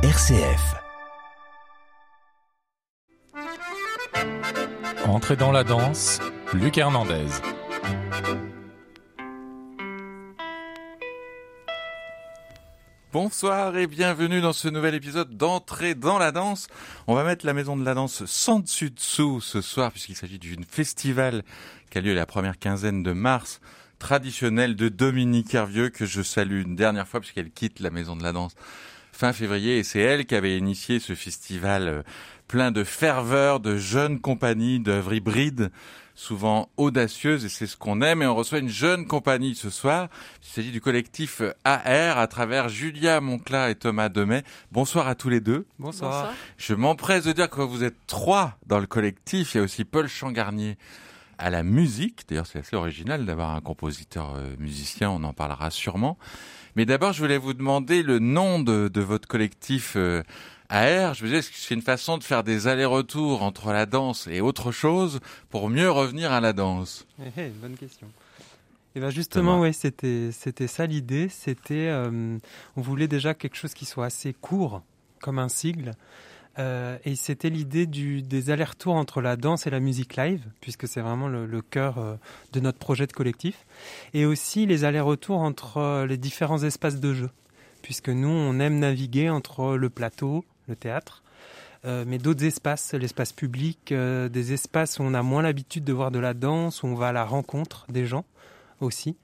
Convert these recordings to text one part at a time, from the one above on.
RCF. Entrez dans la danse, Luc Hernandez. Bonsoir et bienvenue dans ce nouvel épisode d'Entrée dans la danse. On va mettre la maison de la danse sans dessus dessous ce soir puisqu'il s'agit d'une festival qui a lieu la première quinzaine de mars traditionnelle de Dominique Hervieux que je salue une dernière fois puisqu'elle quitte la maison de la danse fin février et c'est elle qui avait initié ce festival euh, plein de ferveur, de jeunes compagnies d'œuvres hybrides souvent audacieuse et c'est ce qu'on aime et on reçoit une jeune compagnie ce soir. Il s'agit du collectif AR à travers Julia Moncla et Thomas Demet. Bonsoir à tous les deux. Bonsoir. Je m'empresse de dire que vous êtes trois dans le collectif. Il y a aussi Paul Changarnier à la musique. D'ailleurs, c'est assez original d'avoir un compositeur euh, musicien. On en parlera sûrement. Mais d'abord, je voulais vous demander le nom de, de votre collectif euh, AR, je me disais, est-ce que c'est une façon de faire des allers-retours entre la danse et autre chose pour mieux revenir à la danse eh, eh, Bonne question. Et eh ben justement, ouais, c'était c'était ça l'idée. C'était, euh, on voulait déjà quelque chose qui soit assez court, comme un sigle. Euh, et c'était l'idée des allers-retours entre la danse et la musique live, puisque c'est vraiment le, cœur euh, de notre projet de collectif. Et aussi les allers-retours entre les différents espaces de jeu, puisque nous, on aime naviguer entre le plateau, le théâtre, euh, mais d'autres espaces, l'espace public, euh, des espaces où on a moins l'habitude de voir de la danse, où on va à la rencontre des gens aussi.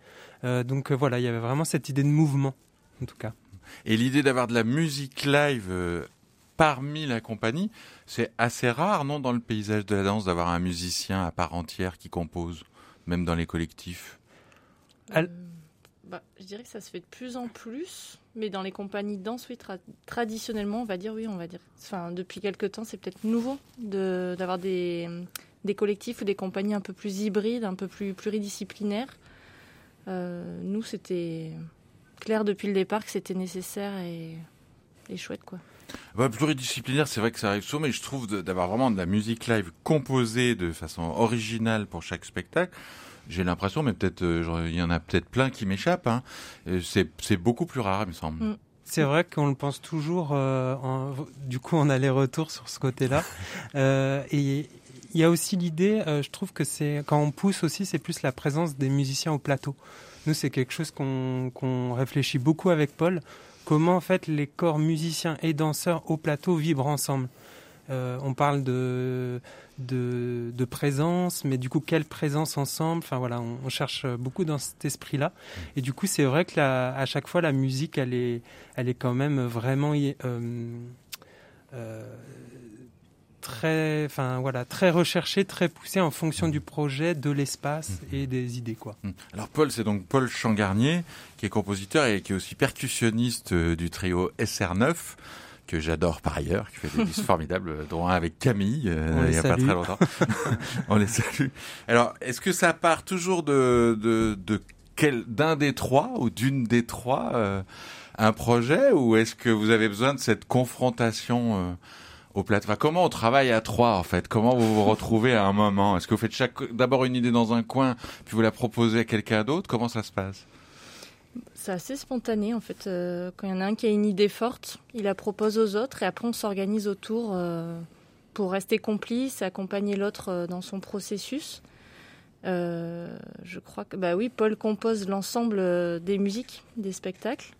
Euh, donc voilà, il y avait vraiment cette idée de mouvement, en tout cas. Et l'idée d'avoir de la musique live parmi la compagnie, c'est assez rare, non, dans le paysage de la danse, d'avoir un musicien à part entière qui compose, même dans les collectifs? Bah, je dirais que ça se fait de plus en plus, mais dans les compagnies de danse, oui, traditionnellement, on va dire oui, on va dire. Enfin, depuis quelques temps, c'est peut-être nouveau d'avoir des, des collectifs ou des compagnies un peu plus hybrides, un peu plus pluridisciplinaires. Euh, nous, c'était clair depuis le départ que c'était nécessaire et, et, chouette, quoi. Bah, pluridisciplinaire, c'est vrai que ça arrive souvent, mais je trouve d'avoir vraiment de la musique live composée de façon originale pour chaque spectacle j'ai l'impression, mais peut-être euh, il y en a peut-être plein qui m'échappent. Hein. C'est beaucoup plus rare, il me semble. Mm. C'est vrai qu'on le pense toujours. Euh, du coup, on a les retours sur ce côté-là. euh, et il y a aussi l'idée, euh, je trouve que c'est quand on pousse aussi, c'est plus la présence des musiciens au plateau. Nous, c'est quelque chose qu'on réfléchit beaucoup avec Paul. Comment en les corps musiciens et danseurs au plateau vibrent ensemble. Euh, on parle de, présence, mais du coup, quelle présence ensemble? On, cherche beaucoup dans cet esprit-là. Et du coup, c'est vrai que à chaque fois, la musique, elle est, elle est quand même vraiment euh, euh, très, enfin voilà, très recherchée, très poussée en fonction du projet, de l'espace mmh. et des idées, quoi. Mmh. Alors Paul, c'est donc Paul Changarnier qui est compositeur et qui est aussi percussionniste du trio SR9 que j'adore par ailleurs, qui fait des disques formidables, dont un avec Camille, euh, il n'y a pas très longtemps. On les salue. Alors, est-ce que ça part toujours de, de, de quel, d'un des trois ou d'une des trois euh, un projet, ou est-ce que vous avez besoin de cette confrontation euh, au plateau Comment on travaille à trois en fait? Comment vous vous retrouvez à un moment? Est-ce que vous faites d'abord une idée dans un coin, puis vous la proposez à quelqu'un d'autre? Comment ça se passe? C'est assez spontané en fait. Euh, quand il y en a un qui a une idée forte, il la propose aux autres et après on s'organise autour euh, pour rester complice accompagner l'autre euh, dans son processus. je crois que bah oui, Paul compose l'ensemble des musiques des spectacles.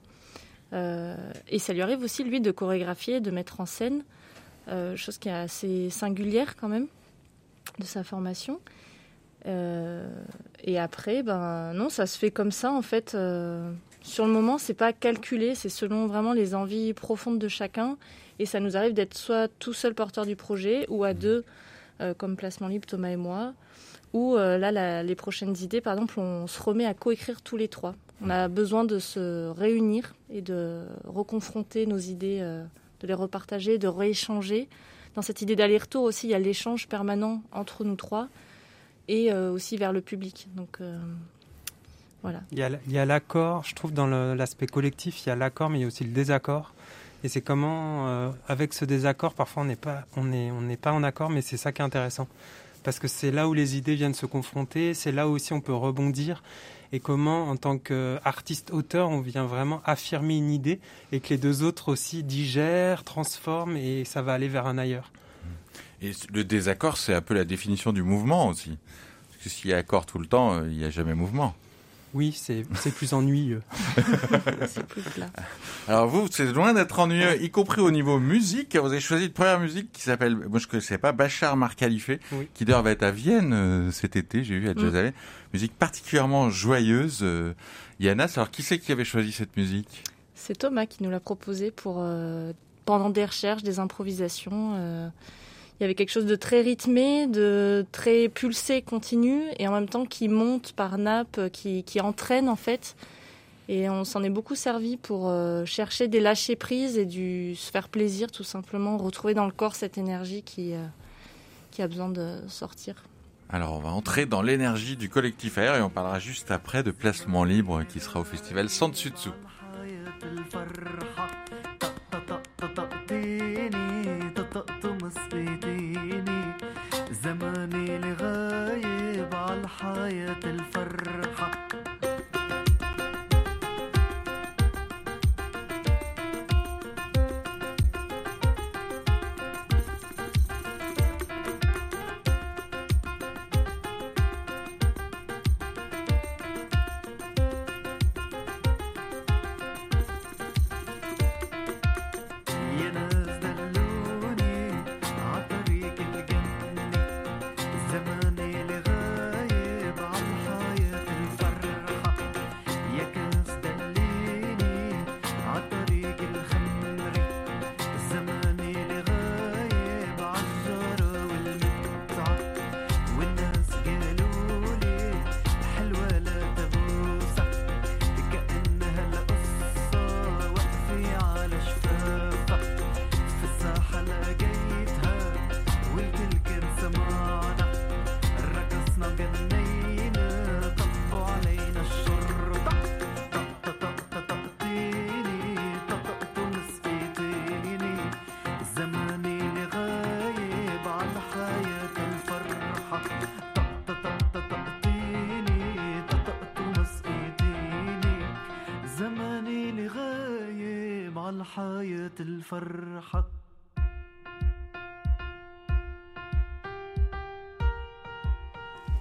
Et ça lui arrive aussi lui de chorégraphier, de mettre en scène, chose qui est assez singulière quand même de sa formation. Euh, et après, ben non, ça se fait comme ça en fait. Euh, sur le moment, c'est pas calculé, c'est selon vraiment les envies profondes de chacun. Et ça nous arrive d'être soit tout seul porteur du projet ou à mmh. deux, euh, comme Placement Libre, Thomas et moi. Ou là, les prochaines idées, par exemple, on se remet à coécrire tous les trois. On a besoin de se réunir et de reconfronter nos idées, de les repartager, de rééchanger. Dans cette idée d'aller-retour aussi, il y a l'échange permanent entre nous trois et euh, aussi vers le public. Donc euh, voilà. Il y a l'accord, je trouve, dans l'aspect collectif, il y a l'accord, mais il y a aussi le désaccord. Et c'est comment, euh, avec ce désaccord, parfois on n'est pas, on est, on n'est pas en accord, mais c'est ça qui est intéressant, parce que c'est là où les idées viennent se confronter, c'est là aussi on peut rebondir. Et comment, en tant qu'artiste-auteur, on vient vraiment affirmer une idée et que les deux autres aussi digèrent, transforment et ça va aller vers un ailleurs. Et le désaccord, c'est un peu la définition du mouvement aussi. Parce que s'il y a accord tout le temps, euh, il n'y a jamais mouvement. Oui, c'est plus ennuyeux. c'est plus plat. Alors vous, c'est loin d'être ennuyeux, y compris au niveau musique. Vous avez choisi une première musique qui s'appelle, moi je ne connaissais pas, Bachar Mar qui d'ailleurs va être à Vienne euh, cet été, j'ai vu à Jazz mm. Musique particulièrement joyeuse. Euh, Yana, alors qui c'est qui avait choisi cette musique? C'est Thomas qui nous l'a proposé pour euh, pendant des recherches, des improvisations il y avait quelque chose de très rythmé, de très pulsé, continu, et en même temps qui monte par nappe, qui, qui entraîne en fait. Et on s'en est beaucoup servi pour euh, chercher des lâcher prises et du se faire plaisir tout simplement, retrouver dans le corps cette énergie qui, euh, qui a besoin de sortir. Alors on va entrer dans l'énergie du collectif Air et on parlera juste après de Placement Libre qui sera au festival Sans Dessus Dessous.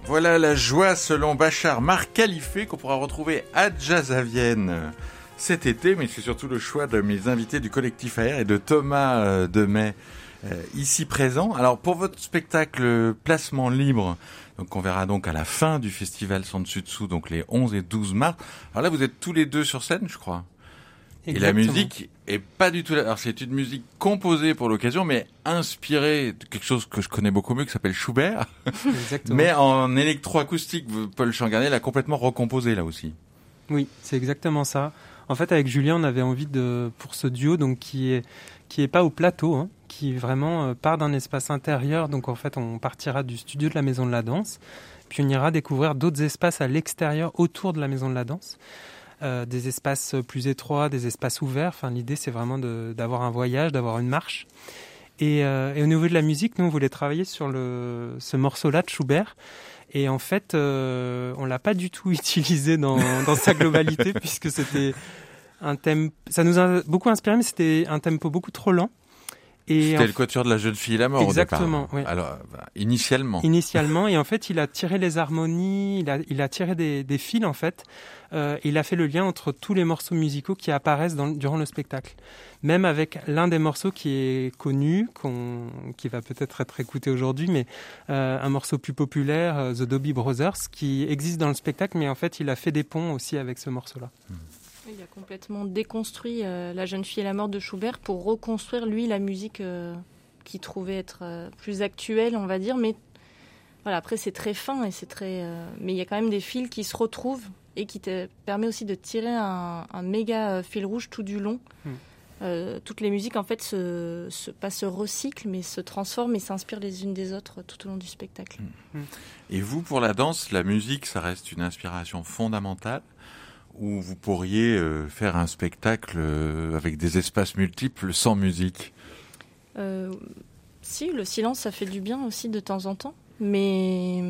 Voilà la joie selon Bachar Marc Califé qu'on pourra retrouver à Jazz à Vienne cet été, mais c'est surtout le choix de mes invités du collectif AR et de Thomas euh, Demet euh, ici présent. Alors pour votre spectacle Placement Libre, donc on verra donc à la fin du festival Sans Dessus Dessous, donc les 11 et 12 mars. Alors là vous êtes tous les deux sur scène, je crois. Et la musique est pas du tout. Alors c'est une musique composée pour l'occasion, mais inspirée de quelque chose que je connais beaucoup mieux, qui s'appelle Schubert. Exactement. mais en électroacoustique, Paul Changarnier l'a complètement recomposé là aussi. Oui, c'est exactement ça. En fait, avec Julien, on avait envie de pour ce duo, donc qui est qui est pas au plateau, hein, qui vraiment euh, part d'un espace intérieur. Donc en fait, on partira du studio de la Maison de la Danse, puis on ira découvrir d'autres espaces à l'extérieur autour de la Maison de la Danse. Euh, des espaces plus étroits, des espaces ouverts. Enfin, l'idée, c'est vraiment d'avoir un voyage, d'avoir une marche. Euh, et, au niveau de la musique, nous, on voulait travailler sur ce morceau-là de Schubert. Et en fait, euh, on l'a pas du tout utilisé dans, dans sa globalité, puisque c'était un thème. Ça nous a beaucoup inspiré, mais c'était un tempo beaucoup trop lent. C'était le quatuor de la jeune fille la mort Exactement, au Alors, bah, initialement. Initialement, et en fait, il a tiré les harmonies, il a, il a tiré des, des fils, en fait. Euh, il a fait le lien entre tous les morceaux musicaux qui apparaissent dans, durant le spectacle. Même avec l'un des morceaux qui est connu, qui va peut-être être écouté aujourd'hui, mais euh, un morceau plus populaire, euh, The Dobby Brothers, qui existe dans le spectacle, mais en fait, il a fait des ponts aussi avec ce morceau-là. Hmm. Il a complètement déconstruit euh, La jeune fille et la mort de Schubert pour reconstruire, lui, la musique euh, qu'il trouvait être euh, plus actuelle, on va dire. Mais voilà, après, c'est très fin et c'est très. mais il y a quand même des fils qui se retrouvent et qui te permet aussi de tirer un, méga fil rouge tout du long. Hmm. toutes les musiques, en fait, se, se, pas se recyclent, mais se transforment et s'inspirent les unes des autres tout au long du spectacle. Hmm. Et vous, pour la danse, la musique, ça reste une inspiration fondamentale où vous pourriez euh, faire un spectacle euh, avec des espaces multiples sans musique euh, Si, le silence, ça fait du bien aussi de temps en temps. Mais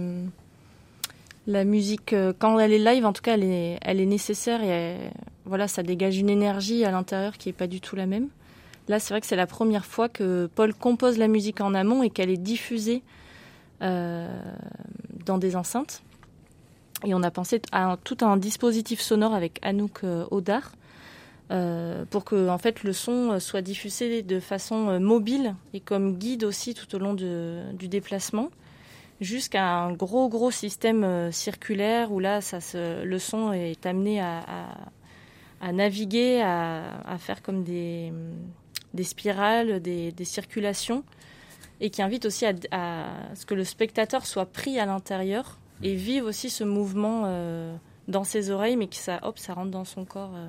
La musique, quand elle est live, en tout cas, elle est, nécessaire et voilà, ça dégage une énergie à l'intérieur qui est pas du tout la même. Là, c'est vrai que c'est la première fois que Paul compose la musique en amont et qu'elle est diffusée dans des enceintes. Et on a pensé à tout un dispositif sonore avec Anouk euh, Audard euh, pour que en fait le son euh, soit diffusé de façon euh, mobile et comme guide aussi tout au long du déplacement jusqu'à un gros gros système circulaire où là le son est amené à, naviguer, à, faire comme des, spirales, des, circulations et qui invite aussi à ce que le spectateur soit pris à l'intérieur et vive aussi ce mouvement euh, dans ses oreilles mais que ça hop ça rentre dans son corps. euh.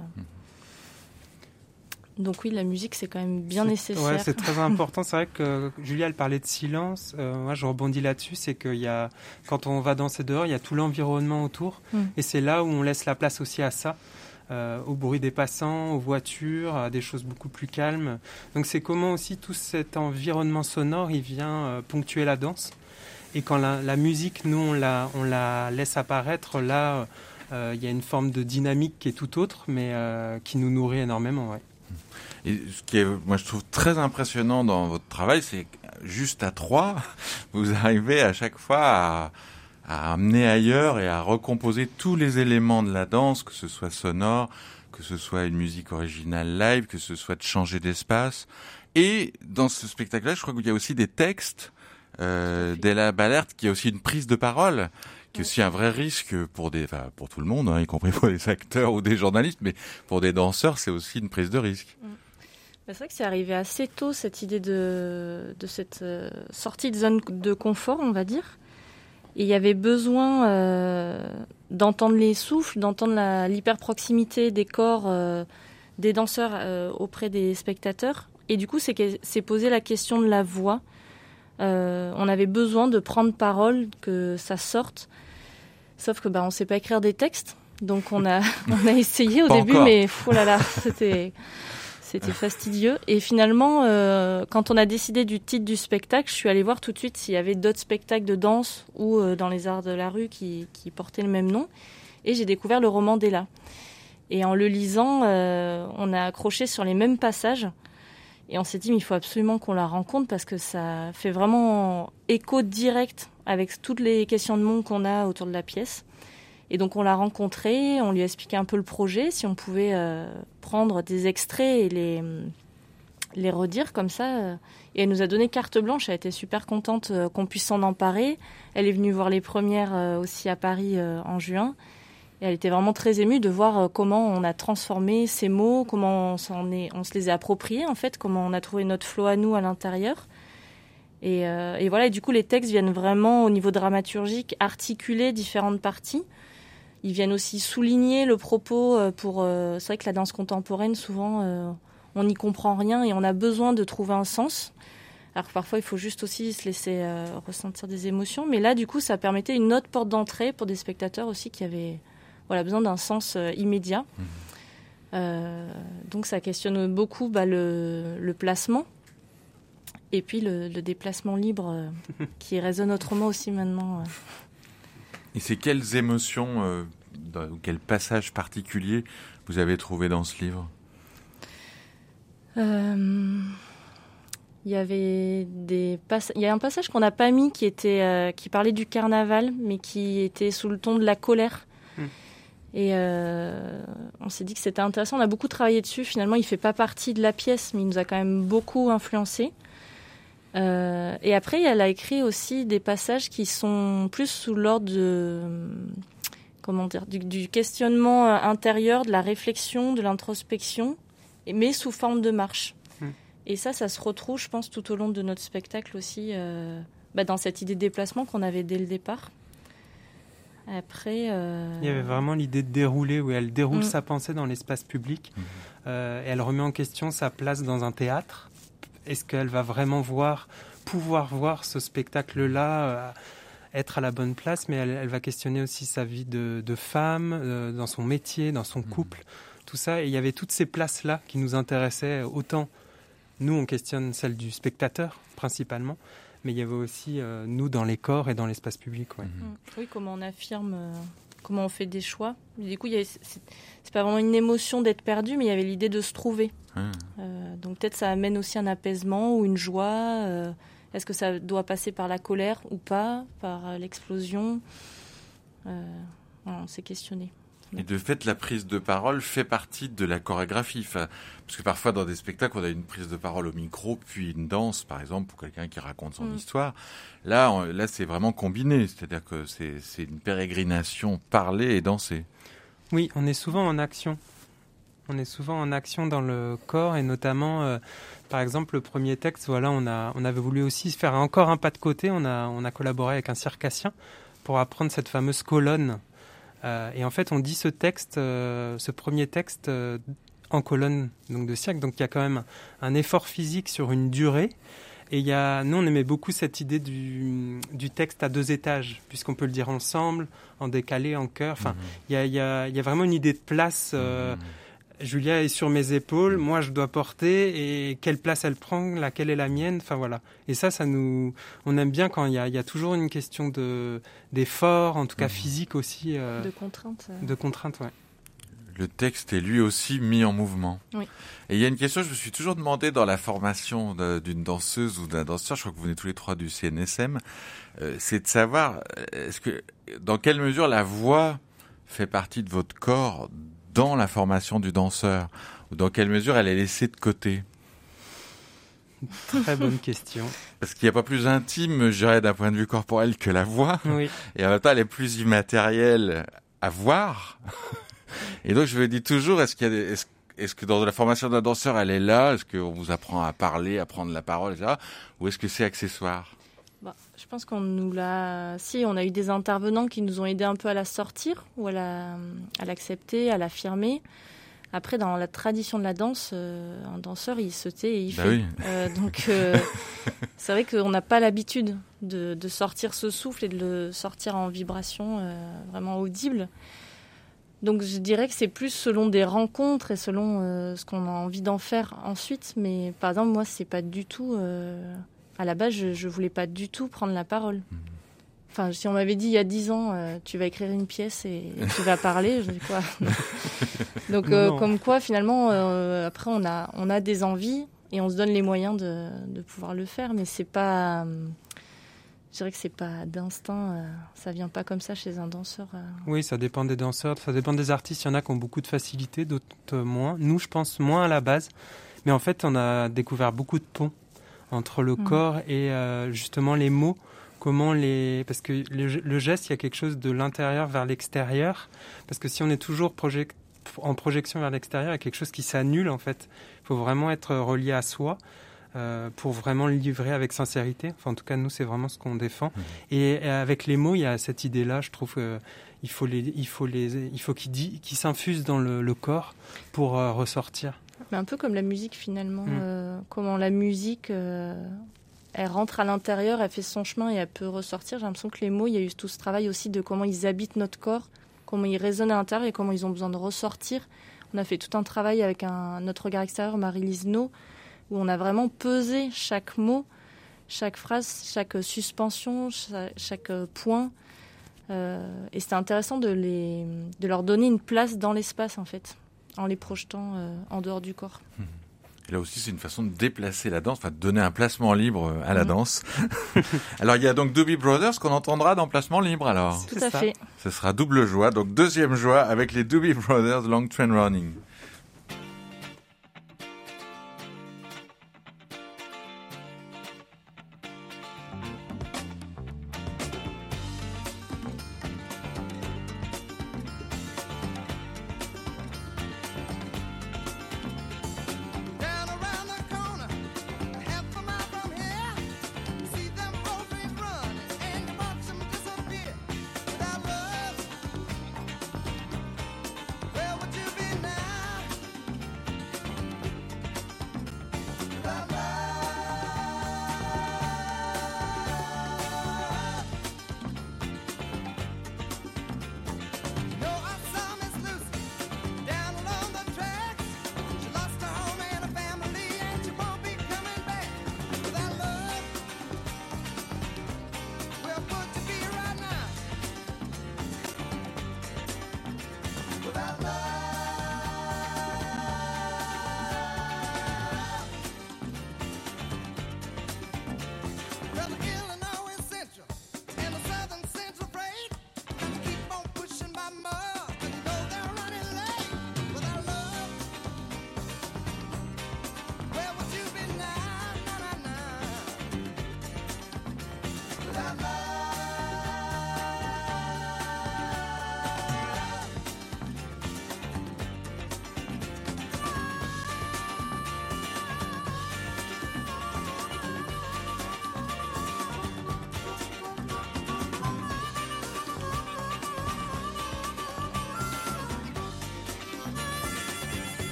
Donc oui, la musique c'est quand même bien nécessaire. Ouais, c'est très important. C'est vrai que Julia, elle parlait de silence. Euh, moi, je rebondis là-dessus. C'est qu'il y a, quand on va danser dehors, il y a tout l'environnement autour. Mm. Et c'est là où on laisse la place aussi à ça. euh, au bruit des passants, aux voitures, à des choses beaucoup plus calmes. Donc c'est comment aussi tout cet environnement sonore, il vient euh, ponctuer la danse. Et quand la, musique, nous, on la, laisse apparaître, là, euh, il y a une forme de dynamique qui est tout autre, mais euh, qui nous nourrit énormément. Ouais. Et ce qui est, moi, je trouve très impressionnant dans votre travail, c'est juste à trois, vous arrivez à chaque fois à amener ailleurs et à recomposer tous les éléments de la danse, que ce soit sonore, que ce soit une musique originale live, que ce soit de changer d'espace. Et dans ce spectacle-là, je crois qu'il y a aussi des textes euh, d'Ella Balert, qui est aussi une prise de parole, qui est aussi un vrai risque pour des, enfin, pour tout le monde, hein, y compris pour les acteurs ou des journalistes, mais pour des danseurs, c'est aussi une prise de risque. Bah, C'est vrai que c'est arrivé assez tôt cette idée de, de cette euh, sortie de zone de confort, on va dire. Et il y avait besoin euh, d'entendre les souffles, d'entendre l'hyperproximité des corps euh, des danseurs euh, auprès des spectateurs. Et du coup, c'est posé la question de la voix. Euh, on avait besoin de prendre parole, que ça sorte. Sauf que bah, on sait pas écrire des textes. Donc on a, on a essayé au Pas début, encore. mais oh là là, c'était c'était fastidieux. Et finalement, euh, quand on a décidé du titre du spectacle, je suis allée voir tout de suite s'il y avait d'autres spectacles de danse ou euh, dans les arts de la rue qui, qui portaient le même nom. Et j'ai découvert le roman d'Ella. Et en le lisant, euh, on a accroché sur les mêmes passages. Et on s'est dit, mais il faut absolument qu'on la rencontre parce que ça fait vraiment écho direct avec toutes les questions de monde qu'on a autour de la pièce. Et donc on l'a rencontrée, on lui a expliqué un peu le projet, si on pouvait euh, prendre des extraits et les, les redire comme ça. Et elle nous a donné carte blanche, elle était super contente euh, qu'on puisse s'en emparer. Elle est venue voir les premières euh, aussi à Paris en juin. Elle était vraiment très émue de voir euh, comment on a transformé ces mots, comment on, se les a appropriés en fait, comment on a trouvé notre flow à nous à l'intérieur. Et, euh, et voilà, et du coup les textes viennent vraiment au niveau dramaturgique articuler différentes parties. Ils viennent aussi souligner le propos euh, pour. c'est vrai que la danse contemporaine, souvent, on n'y comprend rien et on a besoin de trouver un sens. Alors que parfois, il faut juste aussi se laisser ressentir des émotions. Mais là, du coup, ça permettait une autre porte d'entrée pour des spectateurs aussi qui avaient voilà, besoin d'un sens euh, immédiat. Euh, donc, ça questionne beaucoup bah, le, le placement. Et puis le, le déplacement libre euh, qui résonne autrement aussi maintenant. euh. Et c'est quelles émotions euh, quels passages particuliers vous avez trouvé dans ce livre? Euh, Il y avait des il y a un passage qu'on n'a pas mis qui était euh, qui parlait du carnaval mais qui était sous le ton de la colère. Hmm. Et euh, on s'est dit que c'était intéressant. On a beaucoup travaillé dessus. Finalement, il fait pas partie de la pièce, mais il nous a quand même beaucoup influencé. Euh, et après, elle a écrit aussi des passages qui sont plus sous l'ordre de comment dire du, du questionnement euh, intérieur, de la réflexion, de l'introspection, mais sous forme de marche. Hmm. Et ça, ça se retrouve, je pense, tout au long de notre spectacle aussi, euh, bah, dans cette idée de déplacement qu'on avait dès le départ. Après, euh, Il y avait vraiment l'idée de dérouler, où elle déroule Mm. sa pensée dans l'espace public. Mhm. Euh, et elle remet en question sa place dans un théâtre. Est-ce qu'elle va vraiment voir, pouvoir voir ce spectacle-là, euh, être à la bonne place? Mais elle, elle va questionner aussi sa vie de, de femme, euh, dans son métier, dans son couple, tout ça. Et il y avait toutes ces places-là qui nous intéressaient autant. Nous, on questionne celle du spectateur, principalement. Mais il y avait aussi nous dans les corps et dans l'espace public. Ouais. Mm. Oui, comment on affirme, comment on fait des choix. Du coup, c'est pas vraiment une émotion d'être perdu, mais il y avait l'idée de se trouver. Ah. donc peut-être ça amène aussi un apaisement ou une joie. Est-ce que ça doit passer par la colère ou pas, par l'explosion On s'est questionné. Et de fait, la prise de parole fait partie de la chorégraphie. parce que parfois, dans des spectacles, on a une prise de parole au micro, puis une danse, par exemple, pour quelqu'un qui raconte son mm. histoire. Là, là, c'est vraiment combiné. C'est-à-dire que c'est une pérégrination parler et danser. Oui, on est souvent en action. On est souvent en action dans le corps et notamment, euh, par exemple, le premier texte, voilà, on, a, on avait voulu aussi faire encore un pas de côté. On a, on a collaboré avec un circassien pour apprendre cette fameuse colonne euh, et en fait, on dit ce texte, euh, ce premier texte euh, en colonne donc de siècle. Donc il y a quand même un effort physique sur une durée. Et il y a, nous, on aimait beaucoup cette idée du, du texte à deux étages, puisqu'on peut le dire ensemble, en décalé, en chœur. Enfin, mhm. il y, a, y, a, y, a, vraiment une idée de place. Mhm. Julia est sur mes épaules, moi je dois porter et quelle place elle prend, laquelle est la mienne, enfin voilà. Et ça, ça nous, on aime bien quand il y a, toujours une question de d'effort, en tout cas mmh. physique aussi. Euh, de contrainte. Euh. De contrainte, ouais. Le texte est lui aussi mis en mouvement. Oui. Et il y a une question, je me suis toujours demandé dans la formation d'une danseuse ou d'un danseur, je crois que vous venez tous les trois du CNSM, euh, c'est de savoir, est-ce que, dans quelle mesure la voix fait partie de votre corps dans la formation du danseur Ou dans quelle mesure elle est laissée de côté? Très bonne question. Parce qu'il n'y a pas plus intime, je dirais, d'un point de vue corporel que la voix. Oui. Et en même temps, elle est plus immatérielle à voir. Et donc, je me dis toujours, est-ce qu'il y a des, est-ce, que dans la formation d'un danseur, elle est là? Est-ce qu'on vous apprend à parler, à prendre la parole, etc. Ou est-ce que c'est accessoire? Je pense qu'on nous l'a... Si, on a eu des intervenants qui nous ont aidés un peu à la sortir, ou à, la... à l'accepter, à l'affirmer. Après, dans la tradition de la danse, euh, un danseur, il se tait et il bah fait. Euh, donc, euh, c'est vrai qu'on n'a pas l'habitude de, sortir ce souffle et de le sortir en vibration vraiment audible. Donc, je dirais que c'est plus selon des rencontres et selon ce qu'on a envie d'en faire ensuite. Mais par exemple, moi, c'est pas du tout. À la base, je, je voulais pas du tout prendre la parole. Mmh. Enfin, si on m'avait dit il y a dix ans, euh, tu vas écrire une pièce et, tu vas parler, je dis quoi Donc, euh, comme quoi, finalement, euh, après, on a, on a des envies et on se donne les moyens de, de pouvoir le faire, mais c'est pas. je dirais que c'est pas d'instinct, ça vient pas comme ça chez un danseur. Oui, ça dépend des danseurs, ça dépend des artistes. Il y en a qui ont beaucoup de facilité, d'autres moins. Nous, je pense moins à la base, mais en fait, on a découvert beaucoup de ponts entre le mmh. corps et justement les mots. Comment les parce que le, geste il y a quelque chose de l'intérieur vers l'extérieur. Parce que si on est toujours en projection vers l'extérieur il y a quelque chose qui s'annule en fait. Il faut vraiment être relié à soi euh, pour vraiment le livrer avec sincérité. Enfin en tout cas nous c'est vraiment ce qu'on défend. Mmh. et, avec les mots il y a cette idée là je trouve qu'il faut les il faut les il faut qu'ils qu s'infusent dans le, corps pour euh, ressortir mais un peu comme la musique finalement mmh. euh, comment la musique elle rentre à l'intérieur, elle fait son chemin et elle peut ressortir. J'ai l'impression que les mots, il y a eu tout ce travail aussi de comment ils habitent notre corps, comment ils résonnent à l'intérieur et comment ils ont besoin de ressortir. On a fait tout un travail avec un, notre regard extérieur, Marie-Lise No, où on a vraiment pesé chaque mot, chaque phrase, chaque suspension, chaque, point. Euh, et c'était intéressant de, les, de leur donner une place dans l'espace, en fait, en les projetant euh, en dehors du corps. Mmh. Et là aussi, c'est une façon de déplacer la danse, enfin de donner un placement libre à la mhm. danse. alors, il y a donc Doobie Brothers qu'on entendra dans placement libre alors. Tout à fait. Ce sera double joie, donc deuxième joie avec les Doobie Brothers Long Train Running.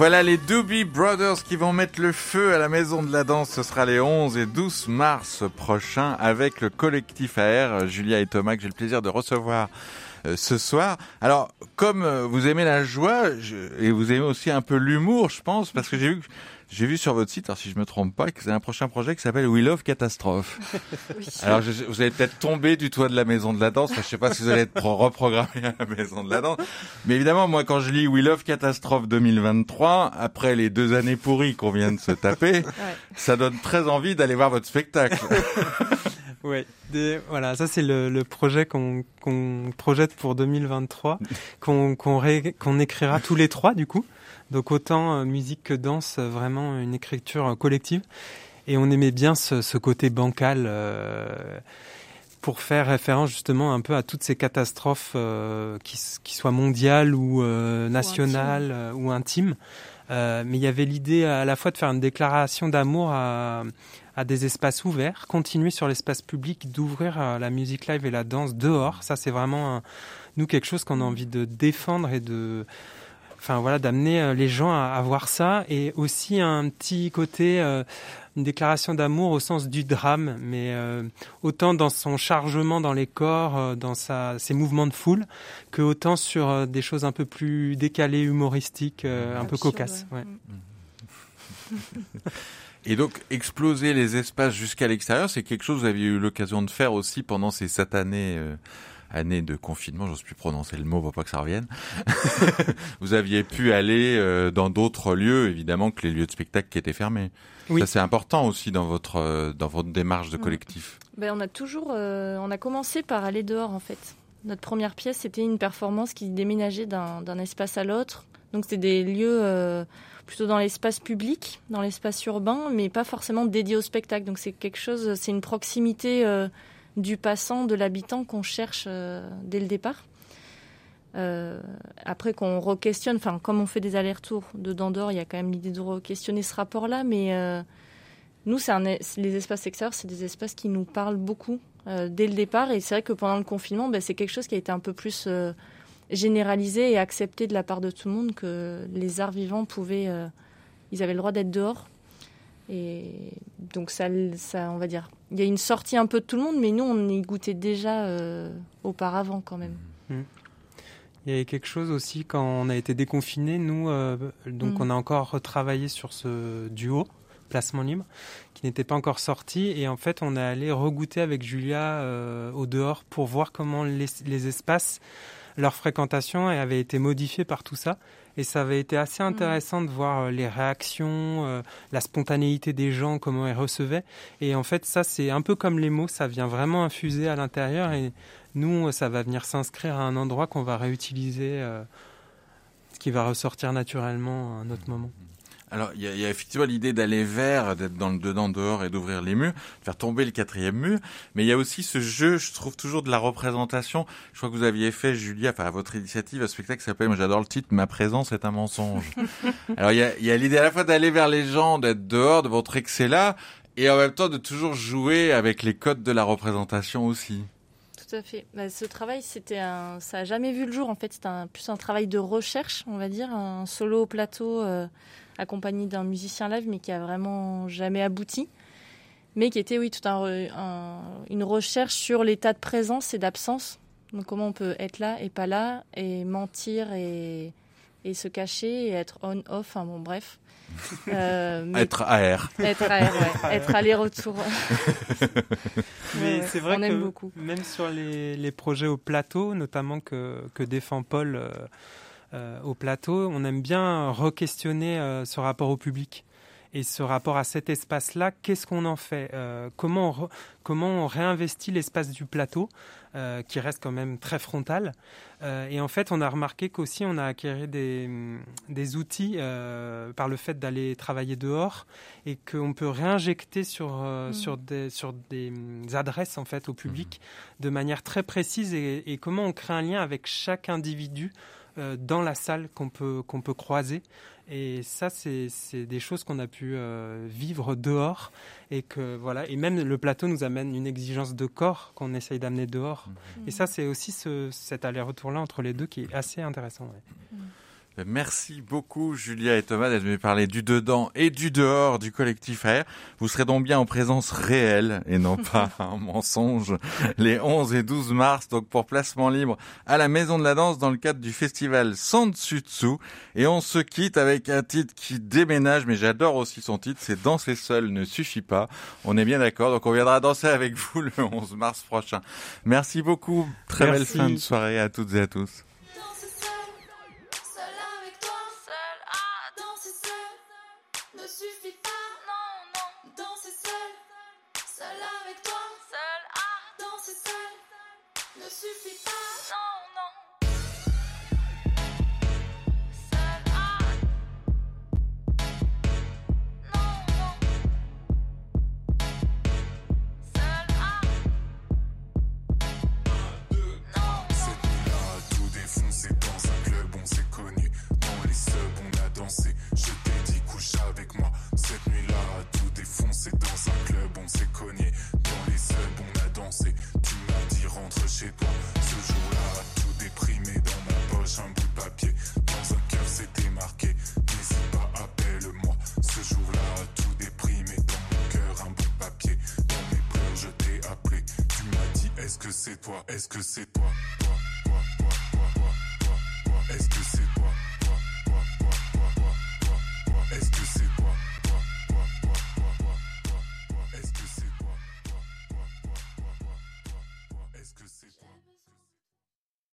Voilà les Doobie Brothers qui vont mettre le feu à la maison de la danse. Ce sera les 11 et 12 mars prochains avec le collectif AR, Julia et Thomas, que j'ai le plaisir de recevoir euh, ce soir. Alors, comme euh, vous aimez la joie et vous aimez aussi un peu l'humour, je pense, parce que j'ai vu j'ai vu sur votre site, alors si je me trompe pas, que c'est un prochain projet qui s'appelle We Love Catastrophe. Alors vous allez peut-être tomber du toit de la maison de la danse. je sais pas si vous allez être reprogrammé à la maison de la danse. Mais évidemment, moi, quand je lis We Love Catastrophe 2023, après les deux années pourries qu'on vient de se taper, ça donne très envie d'aller voir votre spectacle. Oui, voilà, ça c'est le, le, projet qu'on projette pour 2023, qu'on qu'on écrira tous les trois du coup. Donc autant euh, musique que danse, euh, vraiment une écriture euh, collective. Et on aimait bien ce, ce côté bancal pour faire référence justement un peu à toutes ces catastrophes qui, qui, soient mondiales ou nationales ou intimes. mais il y avait l'idée à la fois de faire une déclaration d'amour à, à des espaces ouverts, continuer sur l'espace public, d'ouvrir la musique live et la danse dehors. Ça, c'est vraiment nous quelque chose qu'on a envie de défendre et de enfin voilà, d'amener euh, les gens à, voir ça et aussi un petit côté, euh, une déclaration d'amour au sens du drame, mais euh, autant dans son chargement dans les corps, dans sa, ses mouvements de foule, que autant sur des choses un peu plus décalées, humoristiques, un peu cocasses. Ouais. Et donc, exploser les espaces jusqu'à l'extérieur, c'est quelque chose que vous aviez eu l'occasion de faire aussi pendant ces sept années année de confinement, j'ose plus prononcer le mot pour pas que ça revienne, vous aviez pu aller euh, dans d'autres lieux, évidemment, que les lieux de spectacle qui étaient fermés. Oui. Ça, c'est important aussi dans votre, euh, dans votre démarche de mm. collectif. Ben, on a toujours, euh, on a commencé par aller dehors, en fait. Notre première pièce, c'était une performance qui déménageait d'un espace à l'autre. Donc, c'était des lieux plutôt dans l'espace public, dans l'espace urbain, mais pas forcément dédiés au spectacle. Donc, c'est quelque chose, c'est une proximité du passant, de l'habitant qu'on cherche euh, dès le départ. Euh, après qu'on re-questionne, enfin comme on fait des allers-retours de Dandor, il y a quand même l'idée de re-questionner ce rapport-là, mais euh, nous, les espaces extérieurs, c'est des espaces qui nous parlent beaucoup dès le départ, et c'est vrai que pendant le confinement, ben, c'est quelque chose qui a été un peu plus généralisé et accepté de la part de tout le monde que les arts vivants pouvaient, ils avaient le droit d'être dehors et donc ça, ça, on va dire, il y a une sortie un peu de tout le monde, mais nous, on y goûtait déjà euh, auparavant quand même. Mmh. Il y avait quelque chose aussi quand on a été déconfiné, nous, euh, donc mmh. on a encore retravaillé sur ce duo placement libre qui n'était pas encore sorti et en fait on est allé regoûter avec Julia euh, au dehors pour voir comment les, les espaces leur fréquentation avait été modifiée par tout ça et ça avait été assez mm. intéressant de voir euh, les réactions, euh, la spontanéité des gens, comment ils recevaient. Et en fait, ça, c'est un peu comme les mots, ça vient vraiment infuser à l'intérieur. Et nous, ça va venir s'inscrire à un endroit qu'on va réutiliser, euh, ce qui va ressortir naturellement à un autre moment. Alors, il y a, y a, effectivement l'idée d'aller vers, d'être dans le dedans, dehors et d'ouvrir les murs, de faire tomber le quatrième mur. Mais il y a aussi ce jeu, je trouve toujours de la représentation. Je crois que vous aviez fait, Julia, enfin à votre initiative, un spectacle qui s'appelle, moi j'adore le titre, Ma présence est un mensonge. Alors, il y a, y a l'idée à la fois d'aller vers les gens, d'être dehors, de montrer que c'est là, et en même temps de toujours jouer avec les codes de la représentation aussi. Tout à fait. Bah, ce travail, c'était un, ça a jamais vu le jour. En fait, c'était un, plus un travail de recherche, on va dire, un solo au plateau. Euh accompagné d'un musicien live, mais qui a vraiment jamais abouti. Mais qui était, oui, tout un, une recherche sur l'état de présence et d'absence. Donc, comment on peut être là et pas là, et mentir et, et se cacher, et être on-off, enfin bon, bref. Euh, être AR. Être AR, ouais. être aller-retour. mais c'est vrai on que aime beaucoup. même sur les, les, projets au plateau, notamment que, que défend Paul, euh, au plateau, on aime bien re-questionner euh, ce rapport au public et ce rapport à cet espace-là, qu'est-ce qu'on en fait euh, comment, on comment on réinvestit l'espace du plateau, qui reste quand même très frontal Et en fait, on a remarqué qu'aussi, on a acquis des, des outils par le fait d'aller travailler dehors et qu'on peut réinjecter sur, mmh. sur, des, sur des adresses en fait, au public mmh. de manière très précise et, et comment on crée un lien avec chaque individu euh, dans la salle qu'on peut, qu'on peut croiser. Et ça, c'est des choses qu'on a pu euh, vivre dehors. Et, que, voilà, et même le plateau nous amène une exigence de corps qu'on essaye d'amener dehors. Mmh. Et ça, c'est aussi ce, cet aller-retour-là entre les deux qui est assez intéressant. Mmh. Merci beaucoup Julia et Thomas d'être venus parler du dedans et du dehors du collectif Air. Vous serez donc bien en présence réelle et non pas un mensonge les 11 et 12 mars donc pour placement libre à la Maison de la Danse dans le cadre du festival Sansutsu et on se quitte avec un titre qui déménage mais j'adore aussi son titre c'est Danser seul ne suffit pas. On est bien d'accord donc on viendra danser avec vous le 11 mars prochain. Merci beaucoup. Très belle fin de soirée à toutes et à tous. Toi. Est-ce que c'est toi?